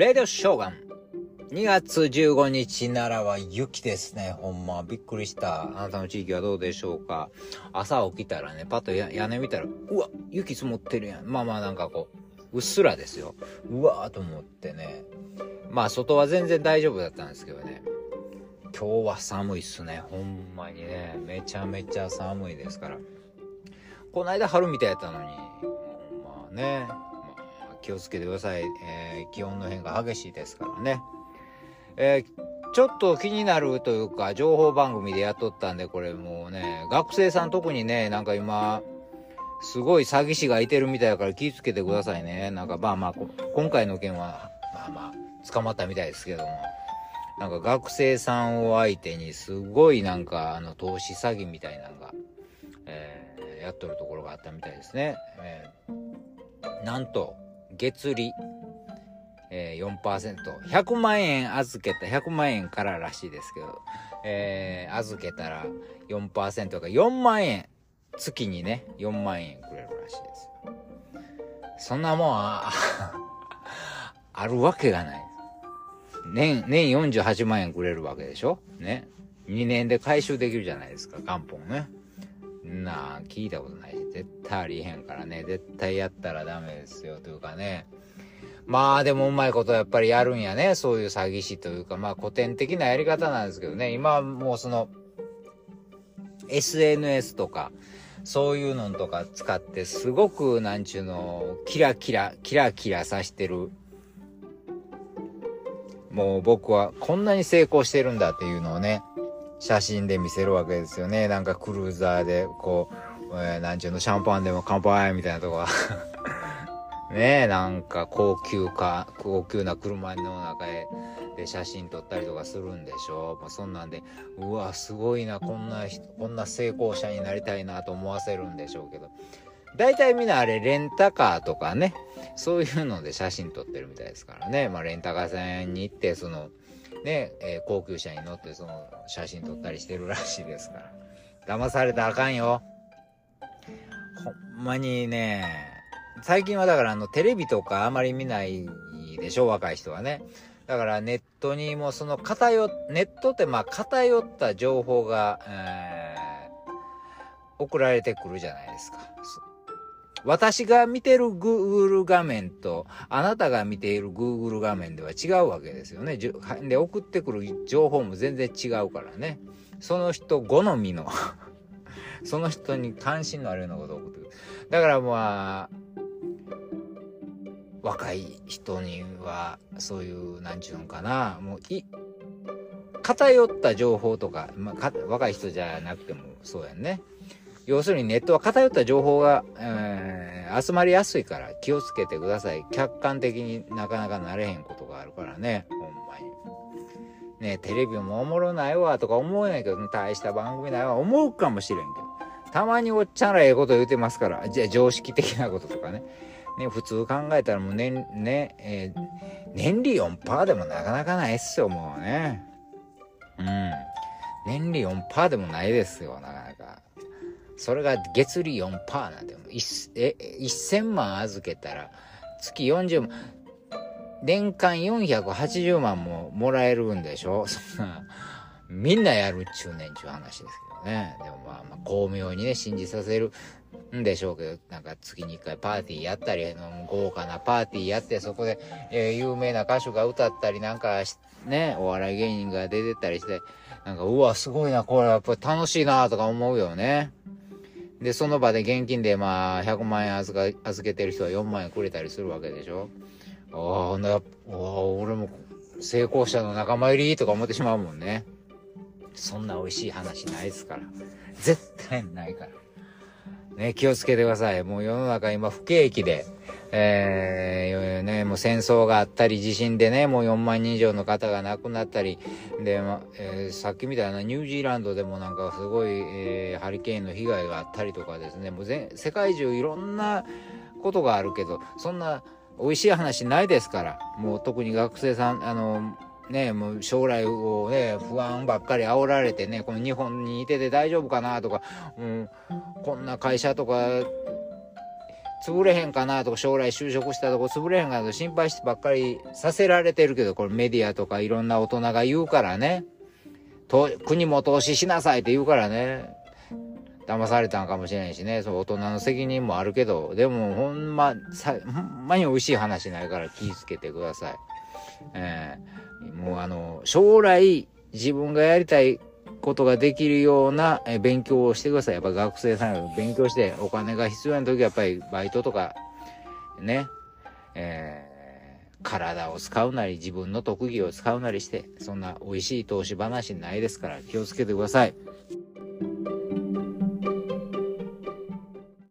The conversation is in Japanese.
レディオショーガン。2月15日ならは雪ですね。ほんま、びっくりした。あなたの地域はどうでしょうか？朝起きたらね、パッと屋根見たら、うわ、雪積もってるやん。まあまあなんかこう、うっすらですよ。うわーと思ってね。まあ外は全然大丈夫だったんですけどね。今日は寒いっすね。ほんまにね。めちゃめちゃ寒いですから。この間春みたいやったのに、まあね、気をつけてください。えー気温の変化激しいですからね。えーちょっと気になるというか、情報番組でやっとったんで、これもうね、学生さん特にね、なんか今、すごい詐欺師がいてるみたいだから気をつけてくださいね。なんかまあまあ、今回の件は、まあまあ、捕まったみたいですけども。なんか学生さんを相手にすごいなんかあの投資詐欺みたいなのが、えーやっとるところがあったみたいですね。えーなんと、月利、えー、4%。100万円預けた、100万円かららしいですけど、えー預けたら4%が4万円、月にね、4万円くれるらしいです。そんなもんは、あるわけがない。年、年48万円くれるわけでしょ？ね。2年で回収できるじゃないですか、元本ね。なあ、聞いたことない。し、絶対ありえへんからね、絶対やったらダメですよ、というかね。まあでもうまいことやっぱりやるんやね、そういう詐欺師というか、まあ古典的なやり方なんですけどね、今はもうその、SNS とか、そういうのとか使って、すごく、なんちゅうの、キラキラ、キラキラさしてる。もう僕はこんなに成功してるんだっていうのをね、写真で見せるわけですよね。なんかクルーザーで、こう、えーなんちゅうの、シャンパンでも乾杯みたいなとこは。ねえ、なんか高級か、高級な車の中へで写真撮ったりとかするんでしょまあ、そんなんで、うわ、すごいな、こんな人、こんな成功者になりたいなと思わせるんでしょうけど。大体みんなあれ、レンタカーとかね、そういうので写真撮ってるみたいですからね。まあ、レンタカー屋に行って、その、ね、えー高級車に乗って、その、写真撮ったりしてるらしいですから。騙されたらあかんよ。ほんまにね、最近はだからあの、テレビとかあまり見ないでしょ、若い人はね。だからネットにもその偏っ、ネットってまあ偏った情報が、えー送られてくるじゃないですか。私が見てる Google 画面と、あなたが見ている Google 画面では違うわけですよね。で、送ってくる情報も全然違うからね。その人好みの、その人に関心のあるようなことを送ってくる。だからまあ、若い人には、そういう、なんちゅうのかな、もう、い、偏った情報とか、まあ、か若い人じゃなくてもそうやんね。要するにネットは偏った情報が、えー集まりやすいから気をつけてください。客観的になかなかなれへんことがあるからね、ほんまに。ねテレビもおもろないわとか思えないけど、大した番組ないわ思うかもしれんけど。たまにおっちゃんらええこと言うてますから、じゃ常識的なこととかね。ね、普通考えたらもう年、ね、えー年利4%でもなかなかないっすよ、もうね。うん。年利4%でもないですよ、なかなか。それが月利4%なんてもういっえ1000万預けたら月40万。年間480万ももらえるんでしょ？そんなみんなやるっちゅうねんちゅう話ですけどね。でもまあまあ巧妙にね信じさせるんでしょうけどなんか月に1回パーティーやったりの豪華なパーティーやってそこで、えー有名な歌手が歌ったりなんかしねお笑い芸人が出てたりしてなんかうわすごいなこれやっぱり楽しいなとか思うよね。で、その場で現金でまあ、100万円預か預けてる人は4万円くれたりするわけでしょ？ああ、ほんなら、うわ俺も成功者の仲間入りとか思ってしまうもんね。そんな美味しい話ないですから。絶対ないから。ね、気をつけてください。もう世の中今不景気で、えー、ね、もう戦争があったり、地震でね、もう4万人以上の方が亡くなったり、で、まえーさっきみたいなニュージーランドでもなんかすごい、えーハリケーンの被害があったりとかですね、もう全世界中いろんなことがあるけど、そんな美味しい話ないですから、もう特に学生さん、あの、ね、もう将来をね、不安ばっかり煽られてね、この日本にいてて大丈夫かなとか、うん、こんな会社とか潰れへんかなとか、将来就職したとこ潰れへんかなと心配してばっかりさせられてるけど、これメディアとかいろんな大人が言うからね。と国も投資しなさいって言うからね。騙されたんかもしれないしね。そう、大人の責任もあるけど、でもほんま、さ、ほんまに美味しい話ないから気ぃつけてください。えー、もうあの、将来自分がやりたいことができるような勉強をしてください。やっぱ学生さんが勉強してお金が必要な時はやっぱりバイトとか、ね、えー、体を使うなり自分の特技を使うなりして、そんな美味しい投資話ないですから気をつけてください。